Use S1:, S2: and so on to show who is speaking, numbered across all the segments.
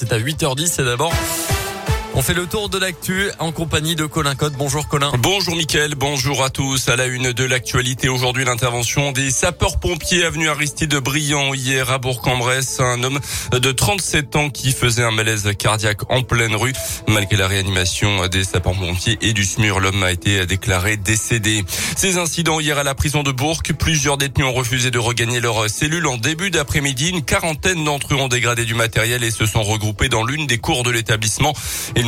S1: C'est à 8h10 et d'abord on fait le tour de l'actu en compagnie de Colin Cotte. Bonjour Colin.
S2: Bonjour Mickaël, bonjour à tous. À la une de l'actualité aujourd'hui, l'intervention des sapeurs-pompiers avenue Aristide Briand hier à Bourg-en-Bresse. Un homme de 37 ans qui faisait un malaise cardiaque en pleine rue. Malgré la réanimation des sapeurs-pompiers et du SMUR, l'homme a été déclaré décédé. Ces incidents hier à la prison de Bourg, plusieurs détenus ont refusé de regagner leur cellule en début d'après-midi. Une quarantaine d'entre eux ont dégradé du matériel et se sont regroupés dans l'une des cours de l'établissement.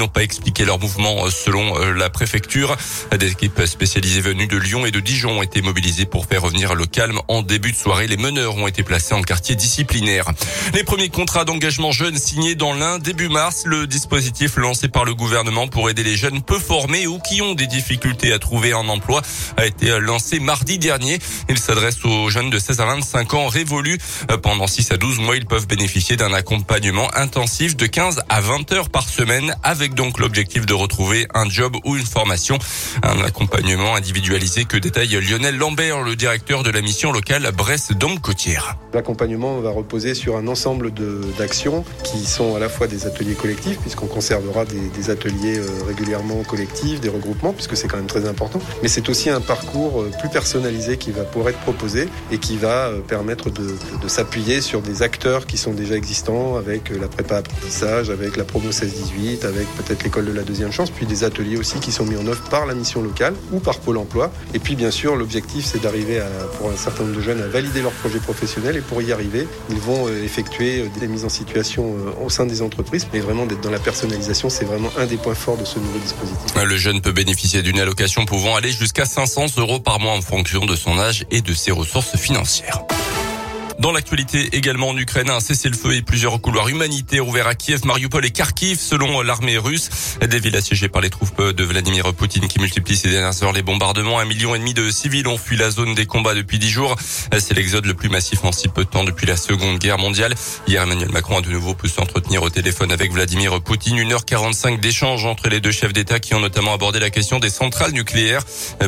S2: N'ont pas expliqué leur mouvement euh, selon euh, la préfecture. Des équipes spécialisées venues de Lyon et de Dijon ont été mobilisées pour faire revenir le calme en début de soirée. Les meneurs ont été placés en quartier disciplinaire. Les premiers contrats d'engagement jeunes signés dans l'un début mars. Le dispositif lancé par le gouvernement pour aider les jeunes peu formés ou qui ont des difficultés à trouver un emploi a été lancé mardi dernier. Il s'adresse aux jeunes de 16 à 25 ans révolus. Euh, pendant 6 à 12 mois, ils peuvent bénéficier d'un accompagnement intensif de 15 à 20 heures par semaine avec donc l'objectif de retrouver un job ou une formation. Un accompagnement individualisé que détaille Lionel Lambert, le directeur de la mission locale Brest-Dôme-Côtière.
S3: L'accompagnement va reposer sur un ensemble d'actions qui sont à la fois des ateliers collectifs, puisqu'on conservera des, ateliers euh, régulièrement collectifs, des regroupements, puisque c'est quand même très important. Mais c'est aussi un parcours euh, plus personnalisé qui va pouvoir être proposé et qui va euh, permettre de, de s'appuyer sur des acteurs qui sont déjà existants, avec la prépa apprentissage, avec la promo 16-18, avec peut-être l'école de la deuxième chance, puis des ateliers aussi qui sont mis en œuvre par la mission locale ou par Pôle emploi. Et puis bien sûr, l'objectif c'est d'arriver pour un certain nombre de jeunes à valider leur projet professionnel et pour y arriver, ils vont euh, effectuer euh, des mises en situation euh, au sein des entreprises. Mais vraiment d'être dans la personnalisation, c'est vraiment un des points forts de ce nouveau dispositif.
S2: Le jeune peut bénéficier d'une allocation pouvant aller jusqu'à 500 euros par mois en fonction de son âge et de ses ressources financières. Dans l'actualité également en Ukraine, un cessez-le-feu et plusieurs couloirs humanitaires ouverts à Kiev, Mariupol et Kharkiv selon l'armée russe. Des villes assiégées par les troupes de Vladimir Poutine qui multiplient ces dernières heures les bombardements. Un million et demi de civils ont fui la zone des combats depuis dix jours. C'est l'exode le plus massif en si peu de temps depuis la Seconde Guerre mondiale. Hier, Emmanuel Macron a de nouveau pu s'entretenir au téléphone avec Vladimir Poutine. 1h45 d'échange entre les deux chefs d'État qui ont notamment abordé la question des centrales nucléaires.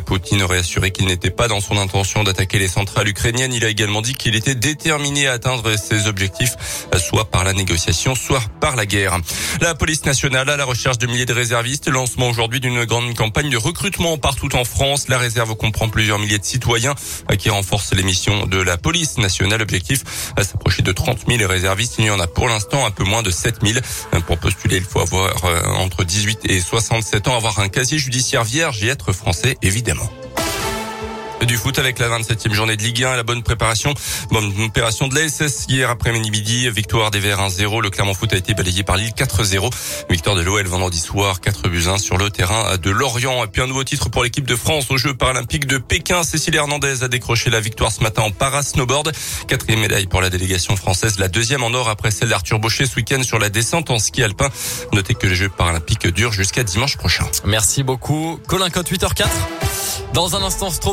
S2: Poutine aurait assuré qu'il n'était pas dans son intention d'attaquer les centrales ukrainiennes. Il a également dit qu'il était déterminé à atteindre ses objectifs, soit par la négociation, soit par la guerre. La police nationale à la recherche de milliers de réservistes. Lancement aujourd'hui d'une grande campagne de recrutement partout en France. La réserve comprend plusieurs milliers de citoyens qui renforcent les missions de la police nationale. Objectif à s'approcher de 30 000 réservistes. Il y en a pour l'instant un peu moins de 7 000. Pour postuler, il faut avoir euh, entre 18 et 67 ans, avoir un casier judiciaire vierge et être français, évidemment du foot avec la 27e journée de Ligue 1 et la bonne préparation. Bonne opération de l'ASS hier après-midi. Victoire des Verts 1-0. Le Clermont Foot a été balayé par Lille 4-0. Victoire de l'OL vendredi soir 4 buts 1 sur le terrain de Lorient. Et puis un nouveau titre pour l'équipe de France aux Jeux paralympiques de Pékin. Cécile Hernandez a décroché la victoire ce matin en para-snowboard. Quatrième médaille pour la délégation française. La deuxième en or après celle d'Arthur Baucher ce week-end sur la descente en ski alpin. Notez que les Jeux paralympiques durent jusqu'à dimanche prochain.
S1: Merci beaucoup. Colin Cote 8h04. Dans un instant,